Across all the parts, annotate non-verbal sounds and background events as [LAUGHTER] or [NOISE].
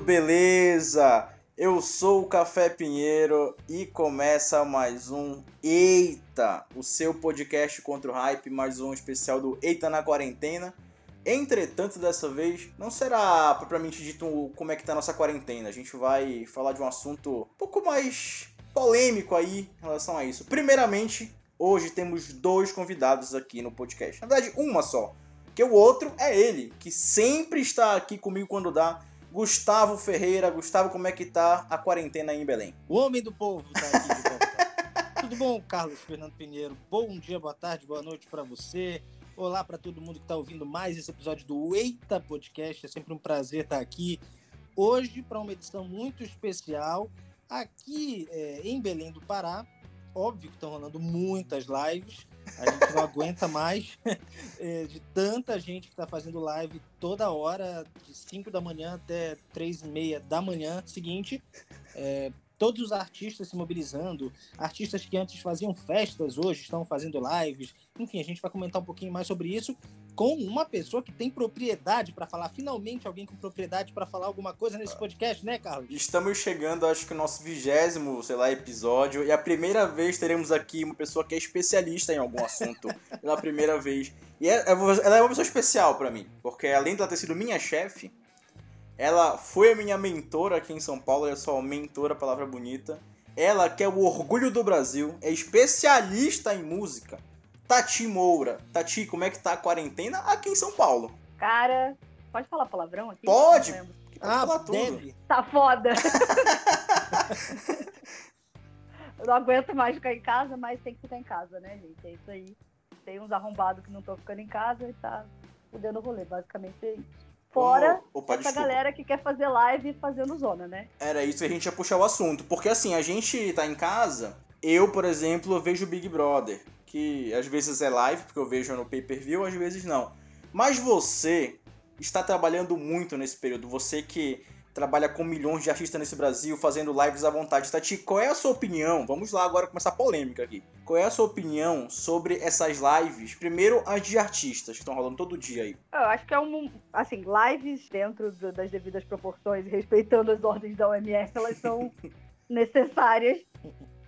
beleza? Eu sou o Café Pinheiro e começa mais um Eita, o seu podcast contra o hype, mais um especial do Eita na Quarentena. Entretanto, dessa vez, não será propriamente dito como é que tá a nossa quarentena. A gente vai falar de um assunto um pouco mais polêmico aí em relação a isso. Primeiramente, hoje temos dois convidados aqui no podcast. Na verdade, uma só. Que o outro é ele, que sempre está aqui comigo quando dá. Gustavo Ferreira. Gustavo, como é que tá a quarentena aí em Belém? O homem do povo tá aqui de. [LAUGHS] Tudo bom, Carlos Fernando Pinheiro? Bom dia, boa tarde, boa noite para você. Olá para todo mundo que está ouvindo mais esse episódio do Eita Podcast. É sempre um prazer estar aqui. Hoje, para uma edição muito especial, aqui é, em Belém do Pará. Óbvio que estão rolando muitas lives. A gente não [LAUGHS] aguenta mais [LAUGHS] é, de tanta gente que está fazendo live toda hora, de 5 da manhã até 3 e meia da manhã seguinte. É, todos os artistas se mobilizando, artistas que antes faziam festas hoje estão fazendo lives. Enfim, a gente vai comentar um pouquinho mais sobre isso com uma pessoa que tem propriedade para falar. Finalmente, alguém com propriedade para falar alguma coisa nesse podcast, né, Carlos? Estamos chegando, acho que o nosso vigésimo, sei lá, episódio. E a primeira vez teremos aqui uma pessoa que é especialista em algum assunto. [LAUGHS] pela primeira vez. E é, ela é uma pessoa especial para mim. Porque além de ela ter sido minha chefe, ela foi a minha mentora aqui em São Paulo. Olha só, mentora, palavra bonita. Ela que é o orgulho do Brasil, é especialista em música Tati Moura. Tati, como é que tá a quarentena aqui em São Paulo? Cara, pode falar palavrão aqui? Pode! Pode ah, falar tudo. Deve. Tá foda. [LAUGHS] Eu não aguento mais ficar em casa, mas tem que ficar em casa, né, gente? É isso aí. Tem uns arrombados que não estão ficando em casa e tá fudendo o rolê, basicamente é isso. Fora Opa, essa desculpa. galera que quer fazer live fazendo zona, né? Era isso que a gente ia puxar o assunto. Porque assim, a gente tá em casa, eu, por exemplo, vejo o Big Brother que às vezes é live, porque eu vejo no pay-per-view, às vezes não. Mas você está trabalhando muito nesse período, você que trabalha com milhões de artistas nesse Brasil, fazendo lives à vontade. Tati, qual é a sua opinião? Vamos lá agora começar a polêmica aqui. Qual é a sua opinião sobre essas lives? Primeiro, as de artistas que estão rolando todo dia aí. Eu acho que é um. Assim, lives dentro das devidas proporções, respeitando as ordens da OMS, elas são [LAUGHS] necessárias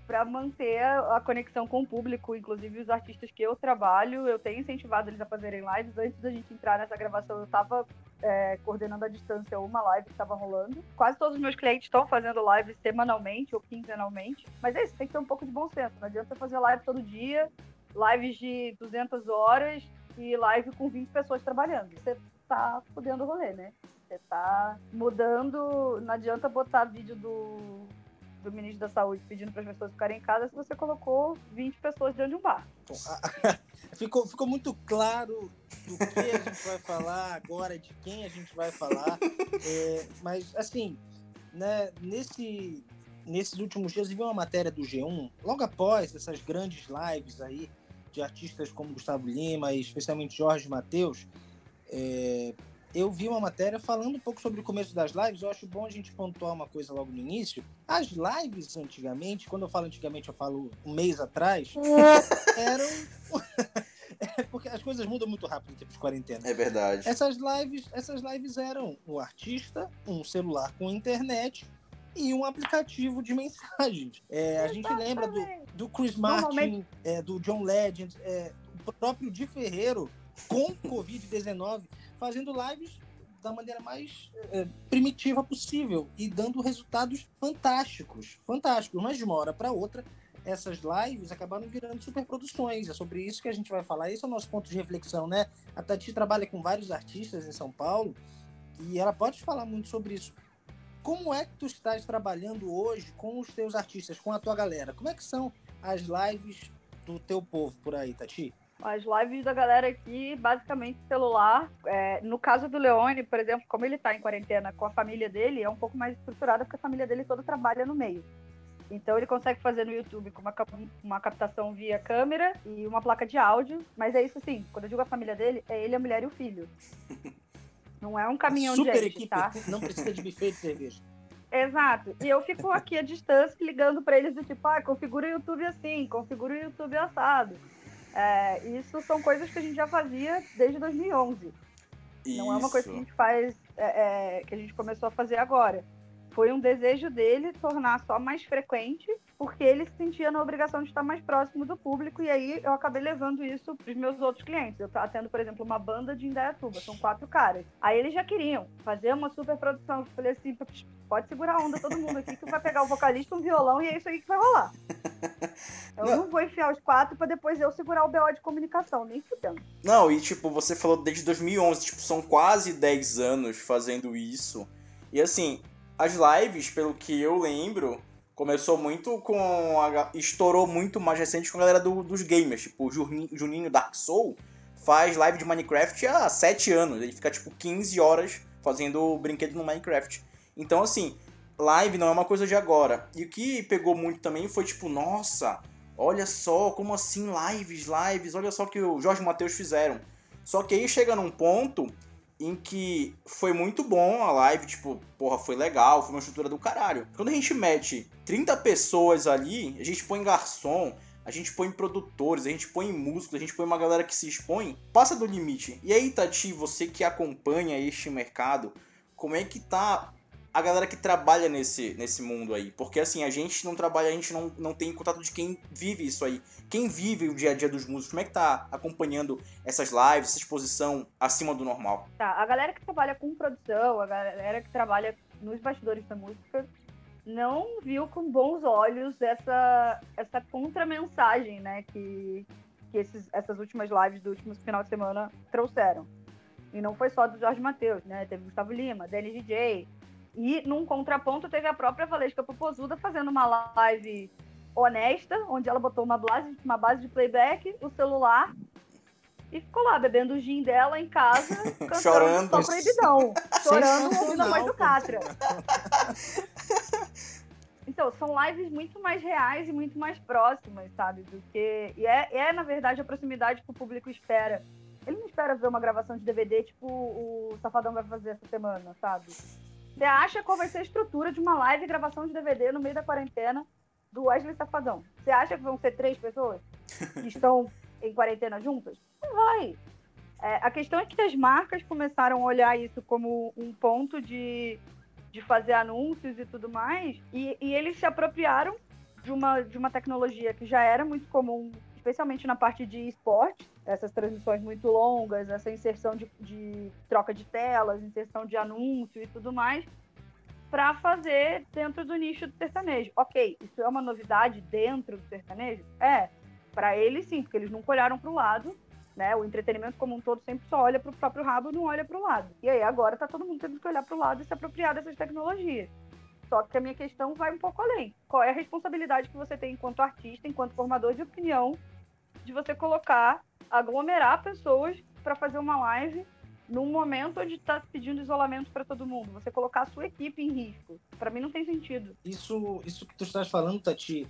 para manter a conexão com o público, inclusive os artistas que eu trabalho, eu tenho incentivado eles a fazerem lives. Antes da gente entrar nessa gravação, eu estava é, coordenando à distância uma live que estava rolando. Quase todos os meus clientes estão fazendo lives semanalmente ou quinzenalmente, mas é isso, tem que ter um pouco de bom senso. Não adianta fazer live todo dia, lives de 200 horas e live com 20 pessoas trabalhando. Você tá fudendo o rolê, né? Você tá mudando, não adianta botar vídeo do do ministro da Saúde pedindo para as pessoas ficarem em casa se você colocou 20 pessoas dentro de um bar. [LAUGHS] ficou, ficou muito claro do que a gente vai falar agora, de quem a gente vai falar. É, mas, assim, né, nesse, nesses últimos dias eu vi uma matéria do G1, logo após essas grandes lives aí de artistas como Gustavo Lima e especialmente Jorge Mateus, é, eu vi uma matéria falando um pouco sobre o começo das lives. Eu acho bom a gente pontuar uma coisa logo no início. As lives antigamente, quando eu falo antigamente, eu falo um mês atrás, [LAUGHS] eram. [LAUGHS] é porque as coisas mudam muito rápido em tempos de quarentena. É verdade. Essas lives, essas lives eram o artista, um celular com internet e um aplicativo de [LAUGHS] mensagens. É, a gente lembra do, do Chris Martin, é, do John Legend, é, o próprio Di Ferreiro com Covid-19 fazendo lives da maneira mais é, primitiva possível e dando resultados fantásticos, fantásticos. Mas de uma hora para outra, essas lives acabaram virando superproduções. É sobre isso que a gente vai falar. Esse é o nosso ponto de reflexão, né? A Tati trabalha com vários artistas em São Paulo e ela pode falar muito sobre isso. Como é que tu estás trabalhando hoje com os teus artistas, com a tua galera? Como é que são as lives do teu povo por aí, Tati? As lives da galera aqui, basicamente celular. É, no caso do Leone, por exemplo, como ele está em quarentena com a família dele, é um pouco mais estruturada porque a família dele toda trabalha no meio. Então ele consegue fazer no YouTube com uma, uma captação via câmera e uma placa de áudio. Mas é isso sim, quando eu digo a família dele, é ele, a mulher e o filho. [LAUGHS] Não é um caminhão Super de gente, equipe, tá? Não precisa de buffet de cerveja. [LAUGHS] Exato. E eu fico aqui à distância ligando para eles do tipo, ah, configura o YouTube assim, configura o YouTube assado. É, isso são coisas que a gente já fazia desde 2011. Não é uma coisa que a gente faz, é, é, que a gente começou a fazer agora. Foi um desejo dele tornar só mais frequente, porque ele se sentia na obrigação de estar mais próximo do público, e aí eu acabei levando isso para os meus outros clientes. Eu estava tendo, por exemplo, uma banda de Indaiatuba, são quatro caras. Aí eles já queriam fazer uma super produção. Eu falei assim, pode segurar a onda todo mundo aqui, que vai pegar o vocalista, um violão, e é isso aí que vai rolar. [LAUGHS] Eu não, não vou enfiar os quatro para depois eu segurar o BO de comunicação, nem fudendo. Não, e tipo, você falou desde 2011, tipo, são quase 10 anos fazendo isso. E assim, as lives, pelo que eu lembro, começou muito com. A, estourou muito mais recente com a galera do, dos gamers. Tipo, o Juninho, Juninho Dark Soul faz live de Minecraft há 7 anos. Ele fica tipo 15 horas fazendo brinquedo no Minecraft. Então, assim, live não é uma coisa de agora. E o que pegou muito também foi tipo, nossa, olha só, como assim lives, lives, olha só o que o Jorge Matheus fizeram. Só que aí chega num ponto em que foi muito bom a live, tipo, porra, foi legal, foi uma estrutura do caralho. Quando a gente mete 30 pessoas ali, a gente põe garçom, a gente põe produtores, a gente põe músicos, a gente põe uma galera que se expõe, passa do limite. E aí, Tati, você que acompanha este mercado, como é que tá a galera que trabalha nesse, nesse mundo aí. Porque assim, a gente não trabalha, a gente não, não tem contato de quem vive isso aí. Quem vive o dia a dia dos músicos, como é que tá acompanhando essas lives, essa exposição acima do normal? Tá, a galera que trabalha com produção, a galera que trabalha nos bastidores da música, não viu com bons olhos essa, essa contramensagem, né, que, que esses, essas últimas lives do último final de semana trouxeram. E não foi só do Jorge Matheus, né? Teve Gustavo Lima, Danny DJ, e num contraponto teve a própria Valesca Popozuda fazendo uma live honesta, onde ela botou uma base, uma base de playback, o celular e ficou lá bebendo o gin dela em casa, [LAUGHS] cantando chorando, só proibidão, [LAUGHS] chorando ouvindo a voz do Catra. [LAUGHS] Então, são lives muito mais reais e muito mais próximas, sabe? Do que. E é, é, na verdade, a proximidade que o público espera. Ele não espera ver uma gravação de DVD tipo o Safadão vai fazer essa semana, sabe? Você acha qual vai ser a estrutura de uma live gravação de DVD no meio da quarentena do Wesley Safadão? Você acha que vão ser três pessoas que [LAUGHS] estão em quarentena juntas? Não vai. É, a questão é que as marcas começaram a olhar isso como um ponto de, de fazer anúncios e tudo mais, e, e eles se apropriaram de uma, de uma tecnologia que já era muito comum especialmente na parte de esporte, essas transmissões muito longas, essa inserção de, de troca de telas, inserção de anúncio e tudo mais, para fazer dentro do nicho do sertanejo. Ok, isso é uma novidade dentro do sertanejo? É, para eles sim, porque eles nunca olharam para o lado, né? O entretenimento como um todo sempre só olha para o próprio rabo, não olha para o lado. E aí agora está todo mundo tendo que olhar para o lado e se apropriar dessas tecnologias. Só que a minha questão vai um pouco além. Qual é a responsabilidade que você tem enquanto artista, enquanto formador de opinião, de você colocar, aglomerar pessoas para fazer uma live num momento onde está pedindo isolamento para todo mundo, você colocar a sua equipe em risco. Para mim não tem sentido. Isso, isso que tu estás falando, Tati,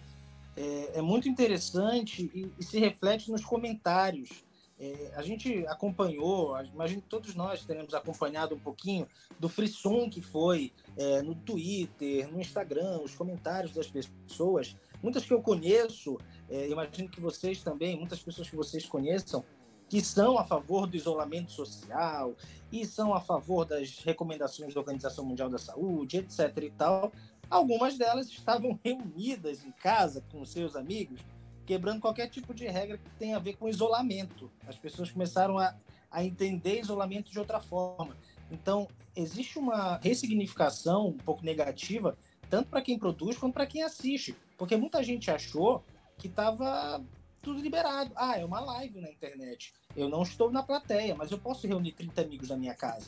é, é muito interessante e, e, se reflete nos comentários. É, a gente acompanhou, imagino que todos nós teremos acompanhado um pouquinho do frisson que foi é, no Twitter, no Instagram, os comentários das pessoas muitas que eu conheço, é, imagino que vocês também, muitas pessoas que vocês conheçam, que são a favor do isolamento social e são a favor das recomendações da Organização Mundial da Saúde, etc. e tal. Algumas delas estavam reunidas em casa com seus amigos, quebrando qualquer tipo de regra que tenha a ver com isolamento. As pessoas começaram a, a entender isolamento de outra forma. Então, existe uma ressignificação um pouco negativa, tanto para quem produz quanto para quem assiste. Porque muita gente achou que estava tudo liberado. Ah, é uma live na internet. Eu não estou na plateia, mas eu posso reunir 30 amigos na minha casa.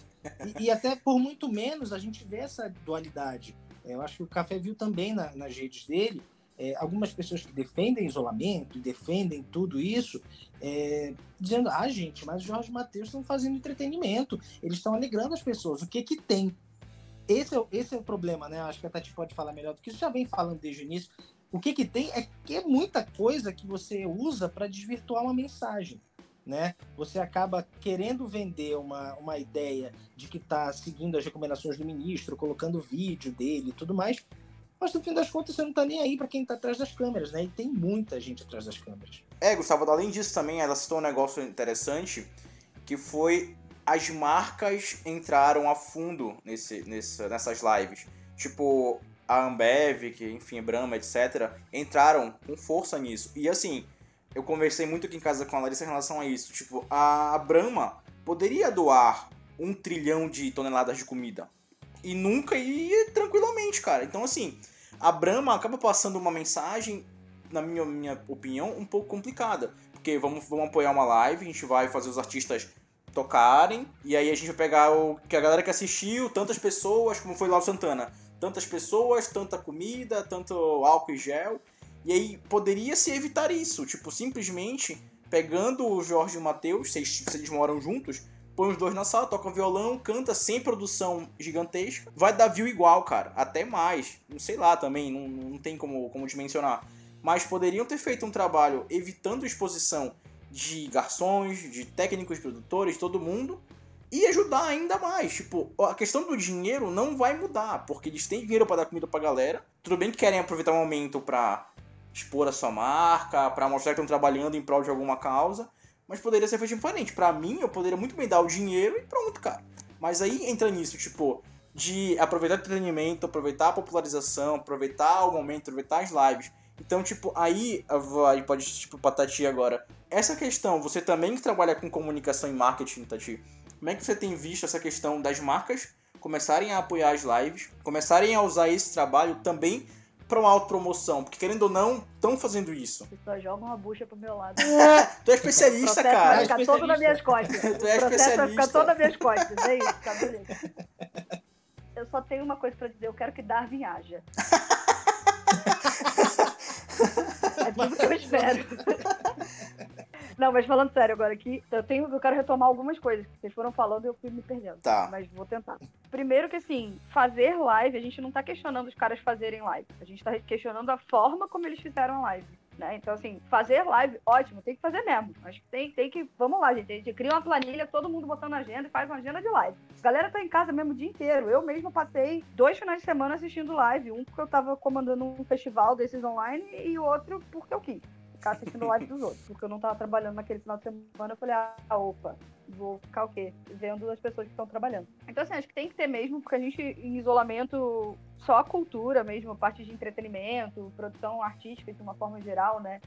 E, e até por muito menos a gente vê essa dualidade. É, eu acho que o Café viu também na, nas redes dele é, algumas pessoas que defendem isolamento, defendem tudo isso, é, dizendo: ah, gente, mas Jorge Matheus estão fazendo entretenimento, eles estão alegrando as pessoas. O que que tem? Esse é, esse é o problema, né? Acho que a Tati pode falar melhor do que isso, já vem falando desde o início. O que, que tem é que é muita coisa que você usa para desvirtuar uma mensagem. Né? Você acaba querendo vender uma, uma ideia de que está seguindo as recomendações do ministro, colocando vídeo dele e tudo mais, mas no fim das contas você não está nem aí para quem está atrás das câmeras, né? E tem muita gente atrás das câmeras. É, Gustavo, além disso também, ela citou um negócio interessante, que foi as marcas entraram a fundo nesse, nesse, nessas lives. Tipo, a Ambev, que enfim, Brahma, etc., entraram com força nisso. E assim, eu conversei muito aqui em casa com a Larissa em relação a isso. Tipo, a Brahma poderia doar um trilhão de toneladas de comida. E nunca ia tranquilamente, cara. Então, assim, a Brahma acaba passando uma mensagem, na minha, minha opinião, um pouco complicada. Porque vamos, vamos apoiar uma live, a gente vai fazer os artistas tocarem, e aí a gente vai pegar o que a galera que assistiu, tantas pessoas, como foi lá o Santana. Tantas pessoas, tanta comida, tanto álcool e gel. E aí poderia se evitar isso, tipo, simplesmente pegando o Jorge e o Matheus, se, se eles moram juntos, põe os dois na sala, toca violão, canta sem produção gigantesca, vai dar view igual, cara, até mais. Não sei lá também, não, não tem como, como dimensionar. Mas poderiam ter feito um trabalho evitando exposição de garçons, de técnicos, produtores, todo mundo, e ajudar ainda mais. Tipo, a questão do dinheiro não vai mudar, porque eles têm dinheiro para dar comida pra galera. Tudo bem que querem aproveitar o momento pra expor a sua marca, para mostrar que estão trabalhando em prol de alguma causa, mas poderia ser feito diferente. Para mim, eu poderia muito bem dar o dinheiro e pronto, cara. Mas aí entra nisso, tipo, de aproveitar o entretenimento, aproveitar a popularização, aproveitar o momento, aproveitar as lives. Então, tipo, aí, aí pode, tipo, pra Tati agora. Essa questão, você também que trabalha com comunicação e marketing, Tati, como é que você tem visto essa questão das marcas começarem a apoiar as lives, começarem a usar esse trabalho também para uma autopromoção, porque querendo ou não, estão fazendo isso. As pessoas jogam uma bucha pro meu lado. [LAUGHS] É, tu é especialista, cara. Vai ficar é todo nas minhas costas. [LAUGHS] tu é especialista. vai ficar todo nas minhas costas, é isso, tá beleza. [LAUGHS] Eu só tenho uma coisa para dizer, eu quero que Darwin haja. É tudo que eu espero. [LAUGHS] Não, mas falando sério agora aqui, eu tenho, eu quero retomar algumas coisas que vocês foram falando e eu fui me perdendo. Tá. Mas vou tentar. Primeiro que assim, fazer live, a gente não tá questionando os caras fazerem live. A gente tá questionando a forma como eles fizeram a live. Né? Então, assim, fazer live, ótimo, tem que fazer mesmo. Acho que tem, tem que. Vamos lá, gente. A gente cria uma planilha, todo mundo botando agenda e faz uma agenda de live. A galera tá em casa mesmo o dia inteiro. Eu mesmo passei dois finais de semana assistindo live. Um porque eu tava comandando um festival desses online e outro porque eu quis ficar assistindo live dos outros, porque eu não tava trabalhando naquele final de semana. Eu falei, ah, opa, vou ficar o quê? Vendo as pessoas que estão trabalhando. Então, assim, acho que tem que ter mesmo, porque a gente, em isolamento, só a cultura mesmo, a parte de entretenimento, produção artística de uma forma geral, né?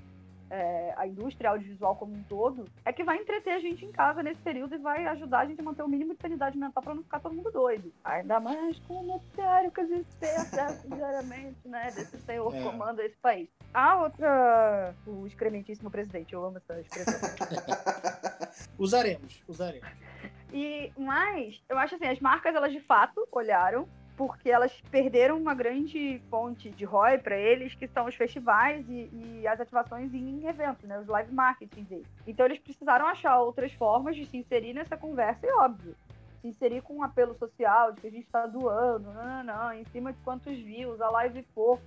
É, a indústria audiovisual como um todo, é que vai entreter a gente em casa nesse período e vai ajudar a gente a manter o mínimo de sanidade mental para não ficar todo mundo doido. Ainda mais com o noticiário que a gente tem acesso [LAUGHS] diariamente, né? Desse senhor é. comanda esse país. A outra. O excrementíssimo presidente, eu amo essa expressão. [LAUGHS] usaremos, usaremos. E, mas, eu acho assim, as marcas, elas de fato olharam porque elas perderam uma grande fonte de ROI para eles, que são os festivais e, e, as ativações em eventos, né, os live marketing deles. Então eles precisaram achar outras formas de se inserir nessa conversa e óbvio, se inserir com um apelo social de que a gente está doando, não, não, não, em cima de quantos views a live for.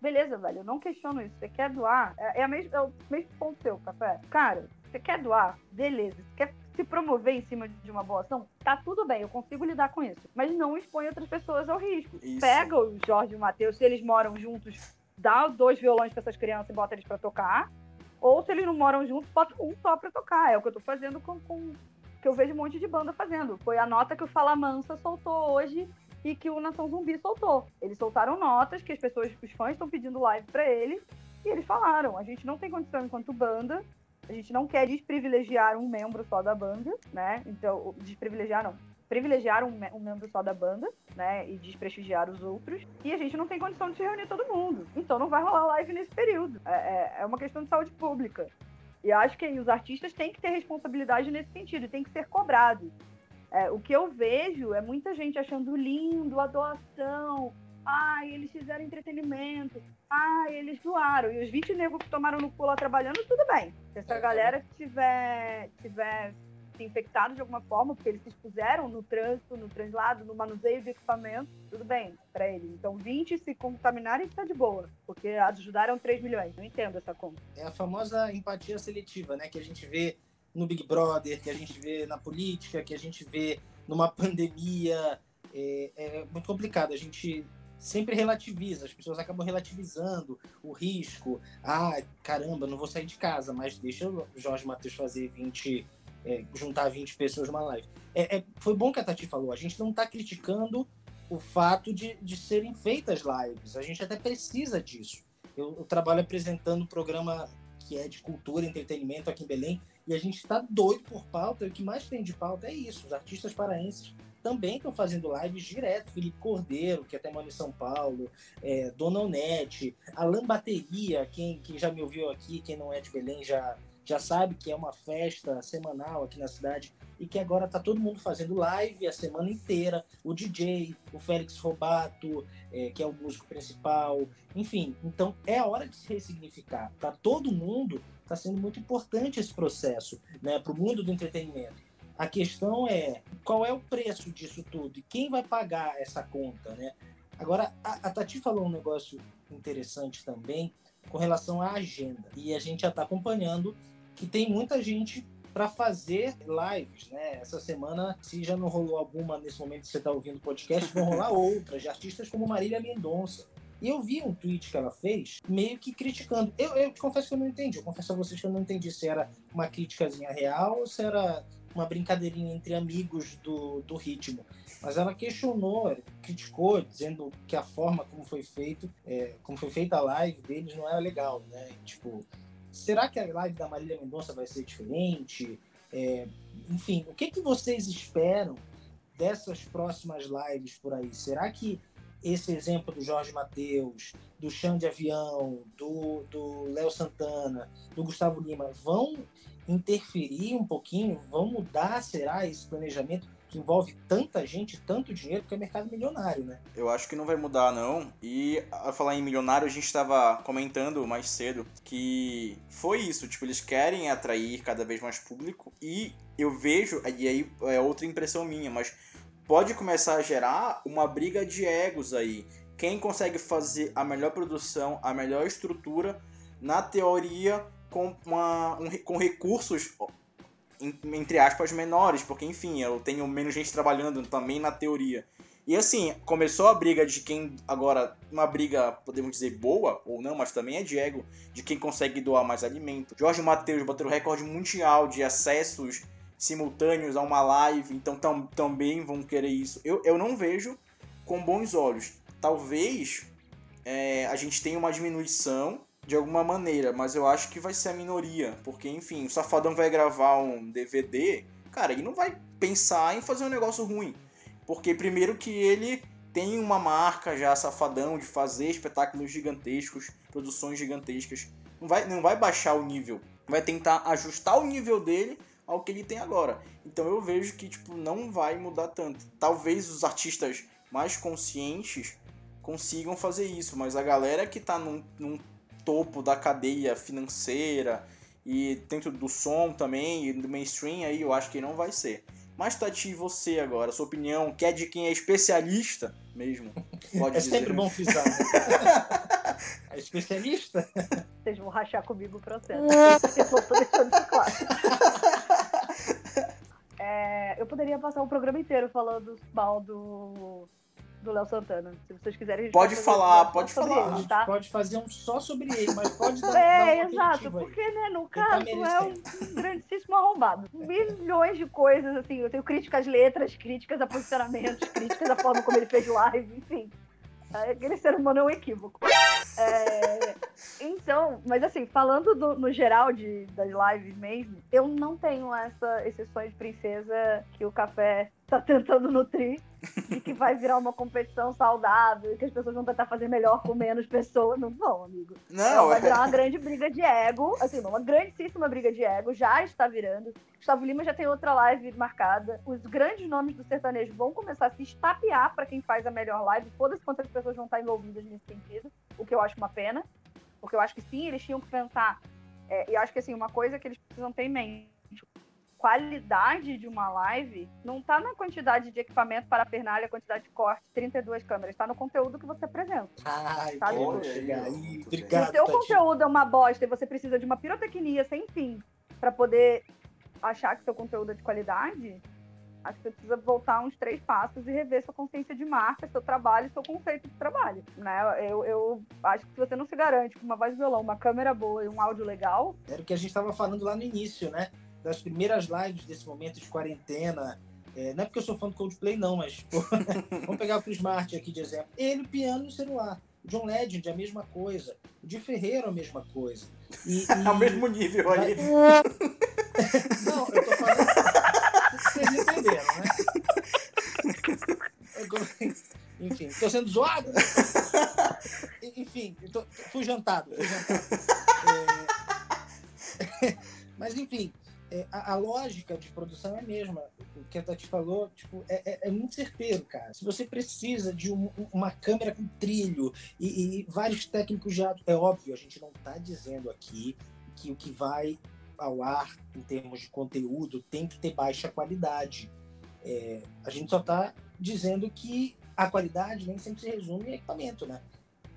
Beleza, velho, eu não questiono isso. Você quer doar? É, é, a é o mesmo ponto seu, Café. Cara, você quer doar? Beleza. Você quer se promover em cima de uma boa ação, tá tudo bem, eu consigo lidar com isso. Mas não expõe outras pessoas ao risco. Isso. Pega o Jorge e o Matheus, se eles moram juntos, dá dois violões para essas crianças e bota eles para tocar. Ou se eles não moram juntos, bota um só para tocar. É o que eu tô fazendo com, com. que eu vejo um monte de banda fazendo. Foi a nota que o Fala Mansa soltou hoje e que o Nação Zumbi soltou. Eles soltaram notas que as pessoas, os fãs estão pedindo live para eles. E eles falaram: a gente não tem condição enquanto banda a gente não quer desprivilegiar um membro só da banda, né? Então, desprivilegiar não. Privilegiar um, um membro só da banda, né? E desprestigiar os outros. E a gente não tem condição de se reunir todo mundo. Então não vai rolar live nesse período. É, é, é uma questão de saúde pública. E acho que os artistas têm que ter responsabilidade nesse sentido, tem que ser cobrado. É, o que eu vejo é muita gente achando lindo a doação, Ai, eles fizeram entretenimento. Ai, eles doaram. E os 20 negros que tomaram no cu lá trabalhando, tudo bem. Se essa é. galera tiver, tiver se infectado de alguma forma, porque eles se expuseram no trânsito, no translado, no manuseio de equipamento, tudo bem para eles. Então, 20 se contaminarem, tá de boa, porque ajudaram 3 milhões. Não entendo essa conta. É a famosa empatia seletiva, né? Que a gente vê no Big Brother, que a gente vê na política, que a gente vê numa pandemia. É, é muito complicado. A gente sempre relativiza, as pessoas acabam relativizando o risco. Ah, caramba, não vou sair de casa, mas deixa o Jorge Matheus fazer 20 é, juntar 20 pessoas numa live. É, é, foi bom que a Tati falou, a gente não está criticando o fato de, de serem feitas lives, a gente até precisa disso. Eu, eu trabalho apresentando um programa que é de cultura e entretenimento aqui em Belém, e a gente está doido por pauta, e o que mais tem de pauta é isso, os artistas paraenses também estão fazendo lives direto. Felipe Cordeiro, que até mora em São Paulo, é, Dona Onete, Alan Bateria, quem, quem já me ouviu aqui, quem não é de Belém já, já sabe que é uma festa semanal aqui na cidade e que agora está todo mundo fazendo live a semana inteira. O DJ, o Félix Robato, é, que é o músico principal, enfim. Então é hora de se ressignificar. Para todo mundo está sendo muito importante esse processo, né, para o mundo do entretenimento. A questão é qual é o preço disso tudo e quem vai pagar essa conta, né? Agora, a, a Tati falou um negócio interessante também com relação à agenda. E a gente já está acompanhando que tem muita gente para fazer lives, né? Essa semana, se já não rolou alguma nesse momento que você está ouvindo o podcast, vão rolar [LAUGHS] outras de artistas como Marília Mendonça. E eu vi um tweet que ela fez, meio que criticando. Eu, eu confesso que eu não entendi. Eu confesso a vocês que eu não entendi se era uma criticazinha real ou se era uma brincadeirinha entre amigos do, do ritmo. Mas ela questionou, criticou, dizendo que a forma como foi feito, é, como foi feita a live deles não era legal, né? Tipo, será que a live da Marília Mendonça vai ser diferente? É, enfim, o que, que vocês esperam dessas próximas lives por aí? Será que esse exemplo do Jorge Mateus, do Chão de Avião, do Léo Santana, do Gustavo Lima, vão interferir um pouquinho, vão mudar, será, esse planejamento que envolve tanta gente, tanto dinheiro, porque é mercado milionário, né? Eu acho que não vai mudar, não. E a falar em milionário, a gente estava comentando mais cedo que foi isso, tipo, eles querem atrair cada vez mais público e eu vejo, e aí é outra impressão minha, mas pode começar a gerar uma briga de egos aí. Quem consegue fazer a melhor produção, a melhor estrutura, na teoria com, uma, um, com recursos, entre aspas, menores, porque, enfim, eu tenho menos gente trabalhando também na teoria. E assim, começou a briga de quem, agora, uma briga, podemos dizer, boa, ou não, mas também é de ego, de quem consegue doar mais alimento. Jorge Matheus bateu o recorde mundial de acessos simultâneos a uma live, então tam, também vão querer isso. Eu, eu não vejo com bons olhos. Talvez é, a gente tenha uma diminuição de alguma maneira, mas eu acho que vai ser a minoria, porque enfim, o Safadão vai gravar um DVD, cara, ele não vai pensar em fazer um negócio ruim, porque primeiro que ele tem uma marca já Safadão de fazer espetáculos gigantescos, produções gigantescas, não vai, não vai baixar o nível, vai tentar ajustar o nível dele ao que ele tem agora. Então eu vejo que tipo não vai mudar tanto. Talvez os artistas mais conscientes consigam fazer isso, mas a galera que tá num, num topo da cadeia financeira e dentro do som também e do mainstream aí eu acho que não vai ser. Mas Tati, você agora, sua opinião, que é de quem é especialista mesmo, [LAUGHS] pode é dizer. sempre bom frisar. Né? [LAUGHS] é especialista? Vocês vão rachar comigo o processo. eu tô deixando isso claro. É, eu poderia passar o programa inteiro falando mal do do Léo Santana. Se vocês quiserem, pode falar, pode falar. Ele, tá? Pode fazer um só sobre ele, mas pode [LAUGHS] dar, é, dar um exato, porque né, no tá caso tá é um grandíssimo arrombado. [LAUGHS] Milhões de coisas, assim, eu tenho críticas às letras, críticas a posicionamentos, [LAUGHS] críticas à forma como ele fez live, enfim. Aquele ser humano é um equívoco. É, então, mas assim, falando do, no geral de, das lives mesmo, eu não tenho essa, esse sonho de princesa que o café tá tentando nutrir de que vai virar uma competição saudável e que as pessoas vão tentar fazer melhor com menos pessoas. Não vão, amigo. Não, vai é. virar uma grande briga de ego. Assim, uma grandíssima briga de ego. Já está virando. Gustavo Lima já tem outra live marcada. Os grandes nomes do sertanejo vão começar a se estapear para quem faz a melhor live. Foda-se quantas pessoas vão estar envolvidas nesse sentido. O que eu acho uma pena. Porque eu acho que sim, eles tinham que pensar. É, e acho que assim, uma coisa que eles precisam ter em mente qualidade de uma live não está na quantidade de equipamento para a quantidade de corte, 32 câmeras, está no conteúdo que você apresenta. Ai, sabe? Olha aí, obrigado. Se o seu conteúdo é uma bosta e você precisa de uma pirotecnia sem fim para poder achar que seu conteúdo é de qualidade, acho que você precisa voltar uns três passos e rever sua consciência de marca, seu trabalho, seu conceito de trabalho. Né? Eu, eu acho que se você não se garante com uma voz de violão, uma câmera boa e um áudio legal. Era o que a gente estava falando lá no início, né? Das primeiras lives desse momento de quarentena. É, não é porque eu sou fã do Coldplay, não, mas pô, [LAUGHS] vamos pegar o Chris Martin aqui de exemplo. Ele, piano no celular. O John Legend, a mesma coisa. O de Ferreira, a mesma coisa. E, [LAUGHS] e... Ao mesmo nível aí. [LAUGHS] não, eu tô falando. Vocês entenderam, né? Enfim, tô sendo zoado. Né? Enfim, tô, fui jantado. Fui jantado. É... Mas, enfim, é, a, a, lógica de produção é a mesma. O que a Tati falou tipo, é, é, é muito certeiro, cara. Se você precisa de um, uma câmera com trilho e, e, vários técnicos já. É óbvio, a gente não está dizendo aqui que o que vai ao ar em termos de conteúdo tem que ter baixa qualidade. É, a gente só está dizendo que a qualidade nem sempre se resume em equipamento, né?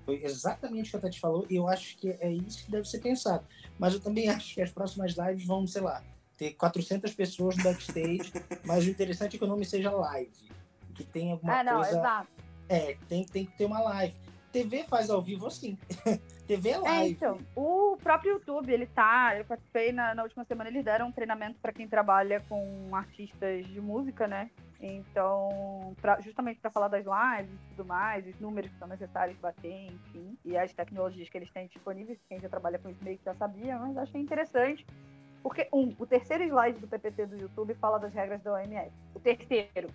Foi exatamente o que a Tati falou e eu acho que é isso que deve ser pensado. Mas eu também acho que as próximas lives vão, sei lá, ter 400 pessoas no backstage, [LAUGHS] mas o interessante é que o nome seja live. Que tem alguma ah, não, coisa. Exato. É, tem, tem que ter uma live. TV faz ao vivo assim. [LAUGHS] TV é, é live. É, então, o próprio YouTube, ele tá. Eu participei na, na última semana, eles deram um treinamento para quem trabalha com artistas de música, né? Então, pra, justamente para falar das lives e tudo mais, os números que são necessários bater, enfim, e as tecnologias que eles têm disponíveis, quem já trabalha com isso meio que já sabia, mas achei interessante. Porque, um, o terceiro slide do PPT do YouTube fala das regras da OMS. O terceiro.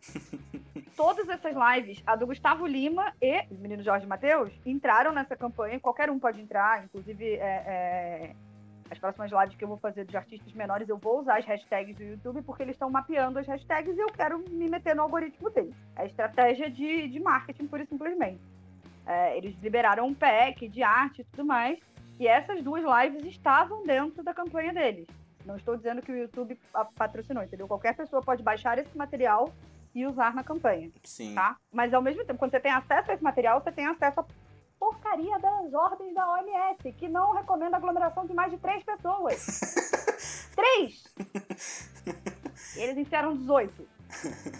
[LAUGHS] Todas essas lives, a do Gustavo Lima e o menino Jorge Matheus, entraram nessa campanha. Qualquer um pode entrar, inclusive é, é as próximas lives que eu vou fazer de artistas menores, eu vou usar as hashtags do YouTube, porque eles estão mapeando as hashtags e eu quero me meter no algoritmo deles. É estratégia de, de marketing, pura e simplesmente. É, eles liberaram um pack de arte e tudo mais, e essas duas lives estavam dentro da campanha deles. Não estou dizendo que o YouTube patrocinou, entendeu? Qualquer pessoa pode baixar esse material e usar na campanha. Sim. Tá? Mas ao mesmo tempo, quando você tem acesso a esse material, você tem acesso a porcaria das ordens da OMS, que não recomenda aglomeração de mais de três pessoas. [LAUGHS] três! Eles enfiaram 18.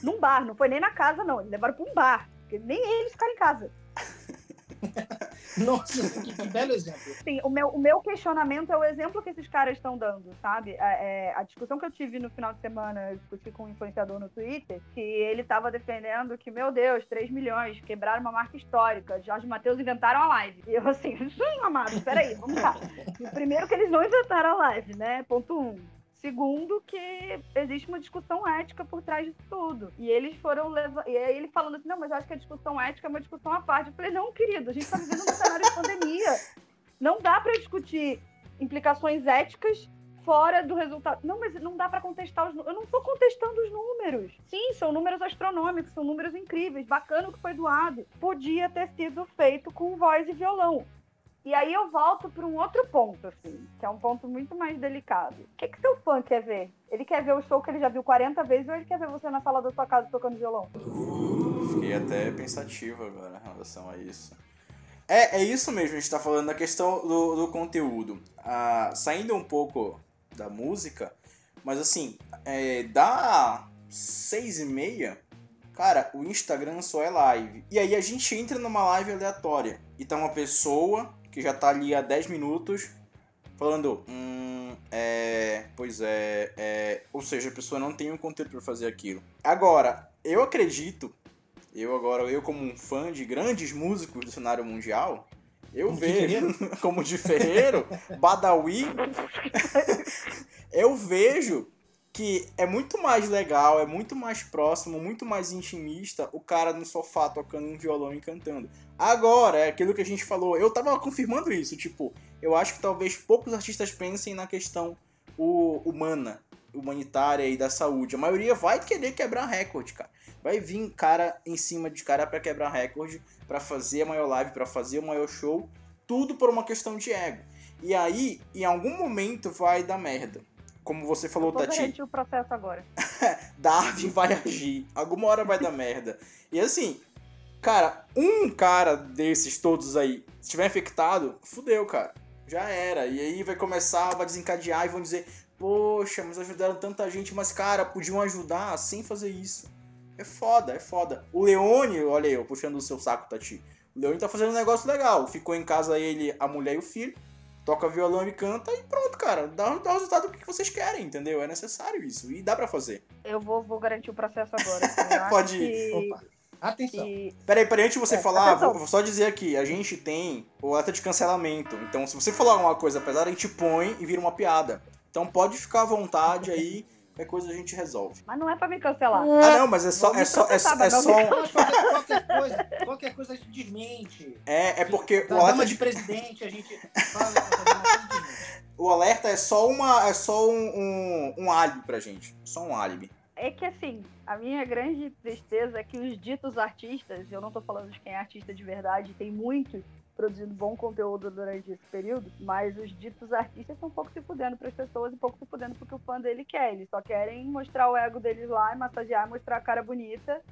Num bar, não foi nem na casa, não. Eles levaram para um bar. Porque nem eles ficaram em casa. [LAUGHS] Nossa, que, que, belo exemplo. Sim, o meu, o meu questionamento é o exemplo que esses caras estão dando, sabe? É, é, a discussão que eu tive no final de semana, eu discuti com um influenciador no Twitter, que ele estava defendendo que, meu Deus, 3 milhões, quebraram uma marca histórica, Jorge Matheus inventaram a live. E eu assim, [LAUGHS] sim, amado, peraí, vamos lá. primeiro que eles não inventaram a live, né? Ponto um. Segundo, que existe uma discussão ética por trás disso tudo. E eles foram levando. E aí ele falando assim: não, mas eu acho que a discussão ética é uma discussão à parte. Eu falei: não, querido, a gente está vivendo um cenário de pandemia. Não dá para discutir implicações éticas fora do resultado. Não, mas não dá para contestar os Eu não estou contestando os números. Sim, são números astronômicos, são números incríveis, bacana o que foi doado. Podia ter sido feito com voz e violão. E aí eu volto para um outro ponto, assim, que é um ponto muito mais delicado. O que, que seu fã quer ver? Ele quer ver o show que ele já viu 40 vezes ou ele quer ver você na sala da sua casa tocando violão? Fiquei até pensativo agora em relação a isso. É, é isso mesmo, a gente está falando da questão do, do conteúdo. Ah, saindo um pouco da música, mas assim, é, da seis e meia, cara, o Instagram só é live. E aí a gente entra numa live aleatória e tá uma pessoa que já tá ali há 10 minutos falando, hum, é, pois é, é, ou seja, a pessoa não tem um conteúdo para fazer aquilo. Agora, eu acredito, eu agora, eu como um fã de grandes músicos do cenário mundial, eu como vejo, de [LAUGHS] como de Ferreiro, Badawi, [LAUGHS] eu vejo que é muito mais legal, é muito mais próximo, muito mais intimista o cara no sofá tocando um violão e cantando. Agora, é aquilo que a gente falou, eu tava confirmando isso, tipo, eu acho que talvez poucos artistas pensem na questão o, humana, humanitária e da saúde. A maioria vai querer quebrar recorde, cara. Vai vir cara em cima de cara para quebrar recorde, para fazer a maior live, para fazer o maior show, tudo por uma questão de ego. E aí, em algum momento vai dar merda como você falou, Tati. o processo agora. [LAUGHS] Darwin vai agir. Alguma hora vai dar merda. E assim, cara, um cara desses todos aí, se estiver infectado, fudeu, cara. Já era. E aí vai começar, vai desencadear e vão dizer: Poxa, mas ajudaram tanta gente, mas cara, podiam ajudar sem fazer isso. É foda, é foda. O Leone, olha aí, eu puxando o seu saco, Tati. O Leone tá fazendo um negócio legal. Ficou em casa ele, a mulher e o filho toca violão e canta e pronto, cara. Dá, dá o resultado que vocês querem, entendeu? É necessário isso. E dá para fazer. Eu vou, vou garantir o processo agora. [LAUGHS] Pode ir. Que... Opa. Atenção. E... Peraí, peraí, antes de você é, falar, vou, vou, só dizer aqui, a gente tem o ato de cancelamento. Então, se você falar alguma coisa pesada, a gente põe e vira uma piada. Então pode ficar à vontade aí. Qualquer coisa a gente resolve. Mas não é pra me cancelar. Ah, não, mas é só. É só, é, só, é só... Qualquer, qualquer, coisa, qualquer coisa a gente desmente. É, é porque. Da o alerta de presidente, a gente fala O alerta é só uma. É só um, um, um álibi pra gente. Só um álibi. É que assim, a minha grande tristeza é que os ditos artistas, eu não tô falando de quem é artista de verdade, tem muitos produzindo bom conteúdo durante esse período, mas os ditos artistas estão um pouco se fudendo para as pessoas e um pouco se fudendo porque o fã dele quer. Eles só querem mostrar o ego deles lá, massagear, mostrar a cara bonita,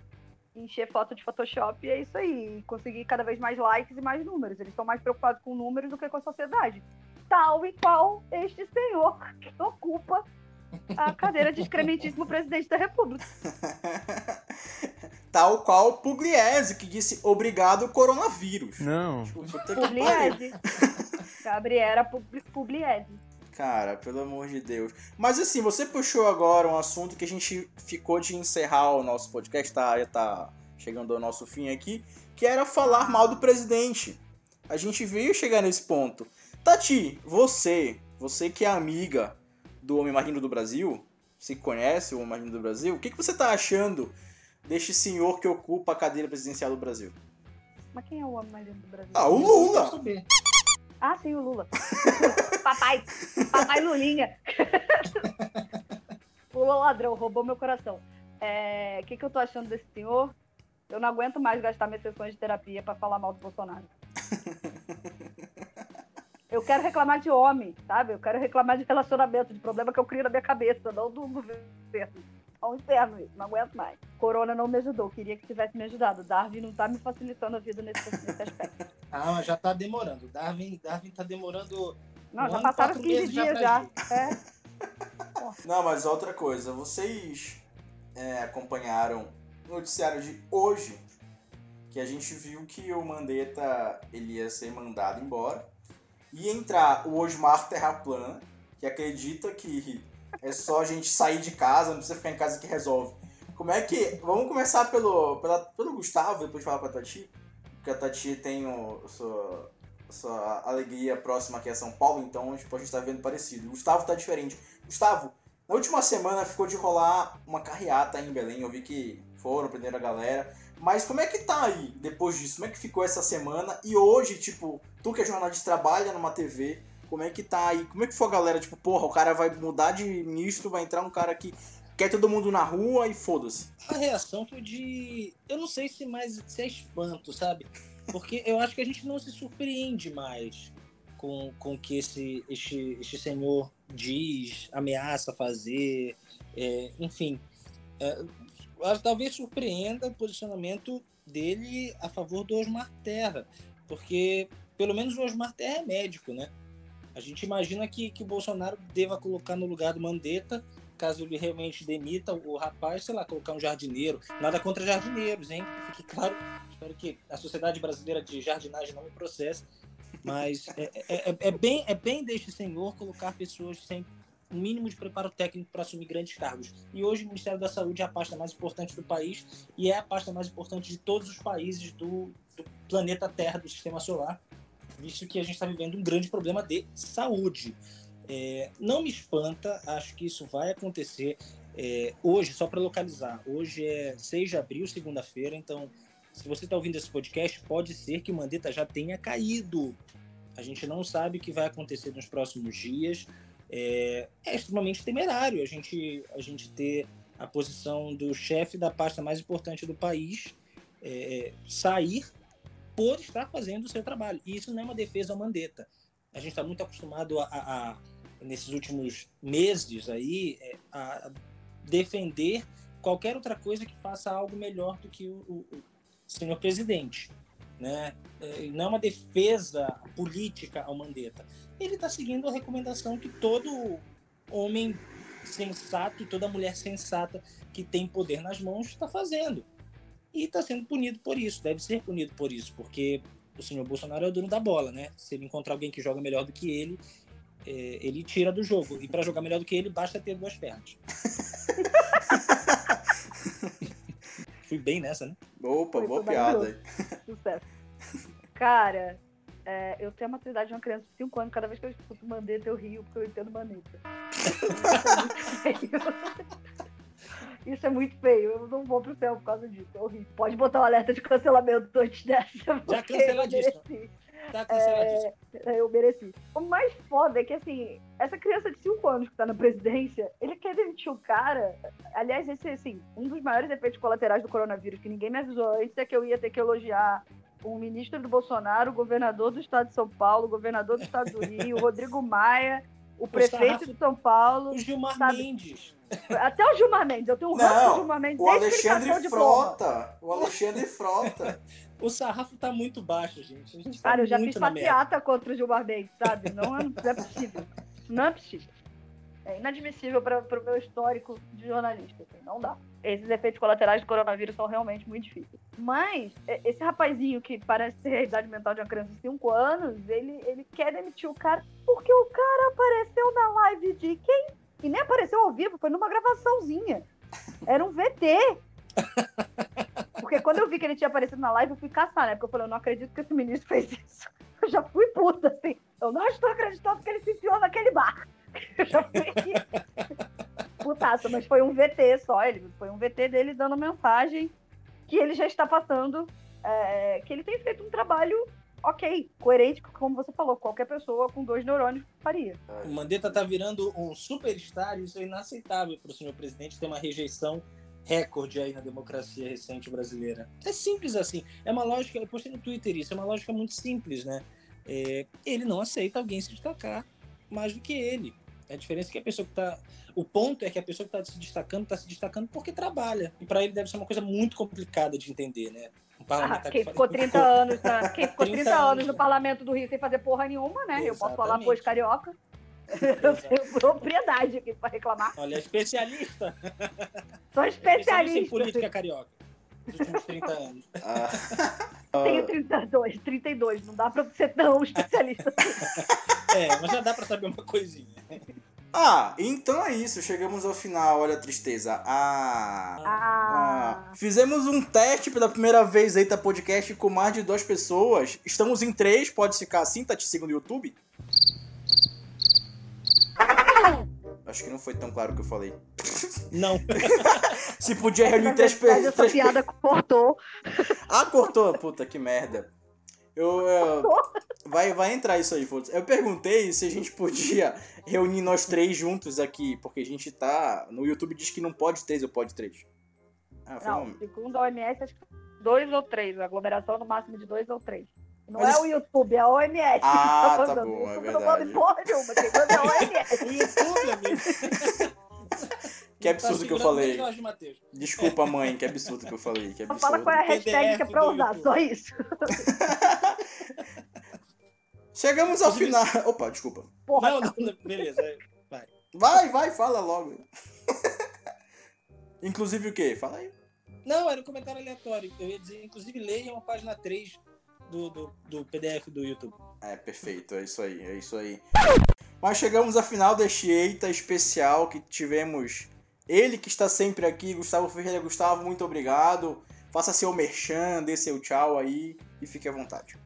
encher foto de Photoshop e é isso aí. E conseguir cada vez mais likes e mais números. Eles estão mais preocupados com números do que com a sociedade. Tal e qual este senhor [LAUGHS] que ocupa a cadeira de excrementíssimo presidente da República. [LAUGHS] Tal qual Pugliese, que disse obrigado coronavírus. Não. Pugliese. [LAUGHS] Gabriela Pugliese. Cara, pelo amor de Deus. Mas assim, você puxou agora um assunto que a gente ficou de encerrar o nosso podcast, tá, já tá chegando ao nosso fim aqui, que era falar mal do presidente. A gente veio chegar nesse ponto. Tati, você, você que é amiga do Homem Marino do Brasil, você conhece o Homem Marino do Brasil, o que, que você tá achando deste senhor que ocupa a cadeira presidencial do Brasil? Mas quem é o Homem Marino do Brasil? Ah, o Lula! Ah, sim, o Lula. [LAUGHS] papai, papai Lulinha. [LAUGHS] Lula ladrão, roubou meu coração. O é, que, que eu tô achando desse senhor? Eu não aguento mais gastar minhas sessões de terapia para falar mal do Bolsonaro. [LAUGHS] Eu quero reclamar de homem, sabe? Eu quero reclamar de relacionamento, de problema que eu crio na minha cabeça, não do governo. É um inferno isso, não aguento mais. Corona não me ajudou, queria que tivesse me ajudado. Darwin não tá me facilitando a vida nesse, nesse aspecto. [LAUGHS] Ah, mas já tá demorando. Darwin, Darwin tá demorando. Não, um já passaram 15 dias já. já. É. [LAUGHS] Não, mas outra coisa, vocês é, acompanharam o noticiário de hoje, que a gente viu que o Mandetta ele ia ser mandado embora e entrar o Osmar Terraplana, que acredita que é só a gente sair de casa, não precisa ficar em casa que resolve. Como é que. Vamos começar pelo, pela, pelo Gustavo, depois falar com a Tati. Porque a Tati tem o, sua, sua alegria próxima aqui a São Paulo, então tipo, a gente tá vendo parecido. O Gustavo tá diferente. Gustavo, na última semana ficou de rolar uma carreata em Belém. Eu vi que foram, prenderam a galera. Mas como é que tá aí depois disso? Como é que ficou essa semana? E hoje, tipo, tu que é jornalista, trabalha numa TV, como é que tá aí? Como é que foi a galera? Tipo, porra, o cara vai mudar de ministro, vai entrar um cara que quer todo mundo na rua e foda-se. A reação foi de. Eu não sei se mais se é espanto, sabe? Porque eu acho que a gente não se surpreende mais com, o que esse, este, este senhor diz, ameaça fazer, é, enfim. É, talvez surpreenda o posicionamento dele a favor do Osmar Terra, porque pelo menos o Osmar Terra é médico, né? A gente imagina que, que o Bolsonaro deva colocar no lugar do Mandetta, caso ele realmente demita o rapaz, sei lá, colocar um jardineiro. Nada contra jardineiros, hein? Fique claro. Espero que a Sociedade Brasileira de Jardinagem não me processe. Mas é, é, é, é bem, é bem deste senhor colocar pessoas sem mínimo de preparo técnico para assumir grandes cargos. E hoje o Ministério da Saúde é a pasta mais importante do país e é a pasta mais importante de todos os países do, do planeta Terra, do Sistema Solar, visto que a gente está vivendo um grande problema de saúde. É, não me espanta, acho que isso vai acontecer é, hoje, só para localizar. Hoje é 6 de abril, segunda-feira, então se você está ouvindo esse podcast, pode ser que Mandetta já tenha caído. A gente não sabe o que vai acontecer nos próximos dias é, é extremamente temerário a gente, a gente ter a posição do chefe da pasta mais importante do país é, sair por estar fazendo o seu trabalho. E isso não é uma defesa ao Mandetta. A gente está muito acostumado a, a, a, nesses últimos meses aí, é, a defender qualquer outra coisa que faça algo melhor do que o, o, o senhor presidente. Né? É, não é uma defesa política ao Mandetta ele está seguindo a recomendação que todo homem sensato e toda mulher sensata que tem poder nas mãos está fazendo. E está sendo punido por isso, deve ser punido por isso, porque o senhor Bolsonaro é o dono da bola, né? Se ele encontrar alguém que joga melhor do que ele, é, ele tira do jogo. E para jogar melhor do que ele, basta ter duas pernas. [LAUGHS] Fui bem nessa, né? Opa, boa piada. Sucesso. Cara, é, eu tenho a maturidade de uma criança de 5 anos, cada vez que eu escuto maneta, eu rio, porque eu entendo maneta. Isso é muito feio. Eu não vou pro céu por causa disso. É horrível. Pode botar um alerta de cancelamento antes dessa. Já canceladíssimo. Tá canceladíssimo. É, eu mereci. O mais foda é que, assim, essa criança de 5 anos que tá na presidência, ele quer demitir o cara. Aliás, esse, assim, um dos maiores efeitos colaterais do coronavírus, que ninguém me avisou antes, é que eu ia ter que elogiar o ministro do Bolsonaro, o governador do estado de São Paulo, o governador do estado do Rio, o Rodrigo Maia, o prefeito de São Paulo. O Gilmar sabe? Mendes. Até o Gilmar Mendes, eu tenho um ranço do Gilmar Mendes. O Alexandre Frota. O Alexandre Frota. [LAUGHS] o sarrafo tá muito baixo, gente. gente tá Cara, eu já fiz passeata contra o Gilmar Mendes, sabe? Não é, não é possível. Não é possível. É inadmissível para o meu histórico de jornalista. Assim, não dá. Esses efeitos colaterais do coronavírus são realmente muito difíceis. Mas, esse rapazinho que parece ter a idade mental de uma criança de 5 anos, ele, ele quer demitir o cara porque o cara apareceu na live de quem? E nem apareceu ao vivo, foi numa gravaçãozinha. Era um VT. [LAUGHS] Porque quando eu vi que ele tinha aparecido na live, eu fui caçar, né? Porque eu falei, eu não acredito que esse ministro [LAUGHS] fez isso. Eu já fui puta, assim. Eu não estou acreditando que ele se enfiou naquele bar. Eu já fui [LAUGHS] putaça, mas foi um VT só. Ele, foi um VT dele dando mensagem que ele já está passando, é, que ele tem feito um trabalho ok, coerente, como você falou, qualquer pessoa com dois neurônios faria. O Mandetta tá virando um superstar, isso é inaceitável para o senhor presidente ter uma rejeição recorde aí na democracia recente brasileira. É simples assim. É uma lógica, eu postei no Twitter isso, é uma lógica muito simples, né? É, ele não aceita alguém se destacar mais do que ele. A diferença é que a pessoa que está. O ponto é que a pessoa que está se destacando está se destacando porque trabalha. E para ele deve ser uma coisa muito complicada de entender, né? Um ah, quem ficou 30 anos, na... quem ficou [LAUGHS] 30, 30 anos no parlamento do Rio sem fazer porra nenhuma, né? Exatamente. Eu posso falar pois carioca. Eu tenho propriedade aqui para reclamar. Olha, especialista. Sou especialista. em política carioca. Nos últimos 30 anos. Ah. Tenho 32, 32. Não dá para ser tão especialista assim. É, mas já dá para saber uma coisinha. Ah, então é isso. Chegamos ao final. Olha a tristeza. Ah, ah. ah. Fizemos um teste pela primeira vez aí da podcast com mais de duas pessoas. Estamos em três. Pode ficar assim, tá te seguindo no YouTube? Acho que não foi tão claro o que eu falei. Não. [LAUGHS] Se podia reunir três pessoas. Essa piada cortou. Ah, cortou? Puta que merda. Eu, eu, vai, vai entrar isso aí, foda Eu perguntei se a gente podia reunir nós três juntos aqui, porque a gente tá. No YouTube diz que não pode três ou pode três. Ah, não, um... segundo a OMS, acho que dois ou três. Aglomeração no máximo de dois ou três. Não Mas é isso... o YouTube, é a OMS. Ah, tá, tá bom, é verdade. Não porra nenhuma, quem manda é a OMS. YouTube, [LAUGHS] amigo. [LAUGHS] Que absurdo que eu falei. Desculpa, mãe, que absurdo que eu falei. Que absurdo. Fala qual é a hashtag que é pra usar, só isso. [LAUGHS] Chegamos ao final. Opa, desculpa. Porra, não, não, beleza, vai. Vai, vai, fala logo. Inclusive o quê? Fala aí. Não, era um comentário aleatório. Eu ia dizer, inclusive, leiam a página 3 do, do, do PDF do YouTube. É, perfeito, é isso aí, é isso aí. Mas chegamos ao final deste Eita especial que tivemos ele que está sempre aqui, Gustavo Ferreira. Gustavo, muito obrigado. Faça seu merchan, dê seu tchau aí e fique à vontade.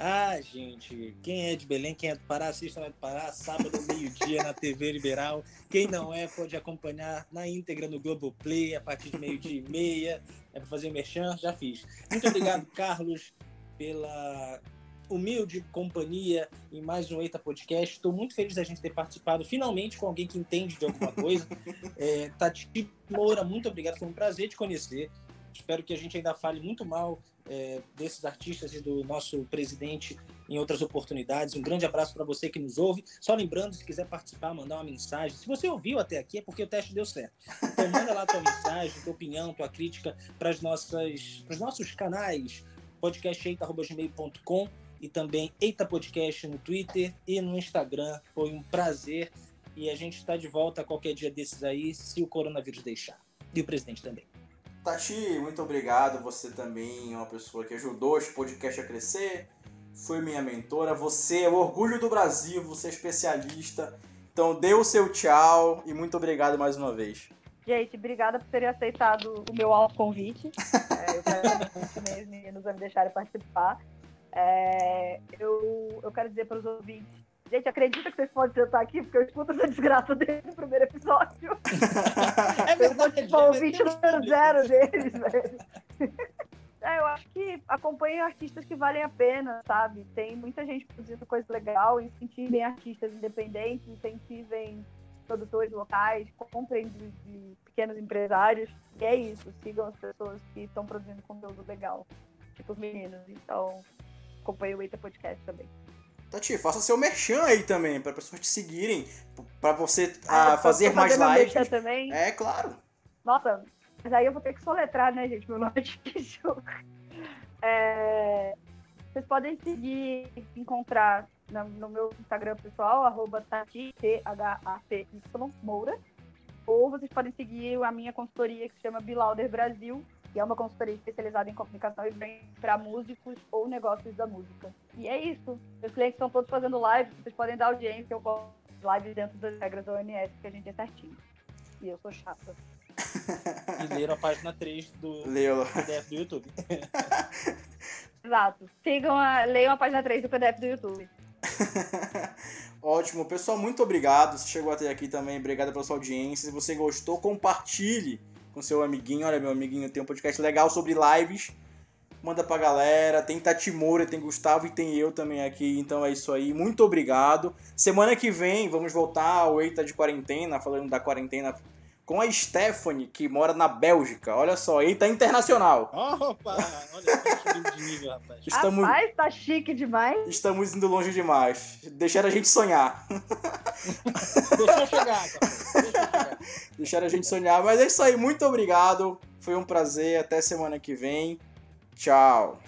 Ah, gente, quem é de Belém, quem é do Pará, assista do Pará, sábado, meio-dia, na TV Liberal. Quem não é, pode acompanhar na íntegra no Globoplay, a partir de meio-dia e meia. É para fazer merchan, já fiz. Muito obrigado, Carlos, pela humilde companhia em mais um Eita Podcast. Estou muito feliz da gente ter participado finalmente com alguém que entende de alguma coisa. [LAUGHS] É, Tati Moura, muito obrigado, foi um prazer te conhecer. Espero que a gente ainda fale muito mal é, desses artistas e do nosso presidente em outras oportunidades. Um grande abraço para você que nos ouve. Só lembrando, se quiser participar, mandar uma mensagem. Se você ouviu até aqui, é porque o teste deu certo. Então manda lá tua [LAUGHS] mensagem, tua opinião, tua crítica para os nossos canais podcasteita.gmail.com e também Eita Podcast no Twitter e no Instagram. Foi um prazer e a gente está de volta qualquer dia desses aí, se o coronavírus deixar. E o presidente também. Tati, muito obrigado. Você também é uma pessoa que ajudou esse podcast a crescer. foi minha mentora. Você é o orgulho do Brasil, você é especialista. Então dê o seu tchau e muito obrigado mais uma vez. Gente, obrigada por terem aceitado o meu alto convite. [LAUGHS] é, eu quero que os meninos vão me deixarem participar. É, eu, eu quero dizer para os ouvintes Gente, acredita que vocês podem sentar aqui, porque eu escuto essa desgraça desde o primeiro episódio. [LAUGHS] É verdade. Eu sou ouvinte número zero deles, velho. É, eu acho que acompanhem artistas que valem a pena, sabe? Tem muita gente produzindo coisa legal, incentivem artistas independentes, incentivem produtores locais, comprem de, de pequenos empresários. E é isso, sigam as pessoas que estão produzindo conteúdo legal, tipo os meninos. Então, acompanhe o Eita Podcast também. Tati, faça seu merchan aí também, para pessoas te seguirem, para você ah, ah fazer mais lives. Também. É, claro. Nossa, mas aí eu vou ter que soletrar, né, gente? Meu nome é difícil. É... Vocês podem seguir, encontrar no, no meu Instagram pessoal, arroba Tati, T-H-A-T-Y, Moura. Ou vocês podem seguir a minha consultoria que se chama Bilauder Brasil, que é uma consultoria especializada em comunicação e brand para músicos ou negócios da música. E é isso. Meus clientes estão todos fazendo live, vocês podem dar audiência, eu coloco live dentro das regras da OMS, que a gente é certinho. E eu sou chata. [LAUGHS] e leram a página 3 do Leu. PDF do YouTube. [LAUGHS] Exato. Sigam a, leiam a página 3 do PDF do YouTube. [LAUGHS] Ótimo, pessoal, muito obrigado. Você chegou até aqui também, obrigado pela sua audiência. Se você gostou, compartilhe com seu amiguinho. Olha, meu amiguinho tem um podcast legal sobre lives. Manda pra galera. Tem Tati Moura, tem Gustavo e tem eu também aqui. Então é isso aí. Muito obrigado. Semana que vem vamos voltar ao Eita de Quarentena, falando da quarentena com a Stephanie, que mora na Bélgica. Olha só, Eita Internacional. Opa! Olha, tá de nível, rapaz. Estamos... Rapaz, tá chique demais. Estamos indo longe demais. Deixaram a gente sonhar. Deixa eu chegar, cara. Deixa eu chegar. Deixaram a gente sonhar. Mas é isso aí. Muito obrigado. Foi um prazer. Até semana que vem. Tchau.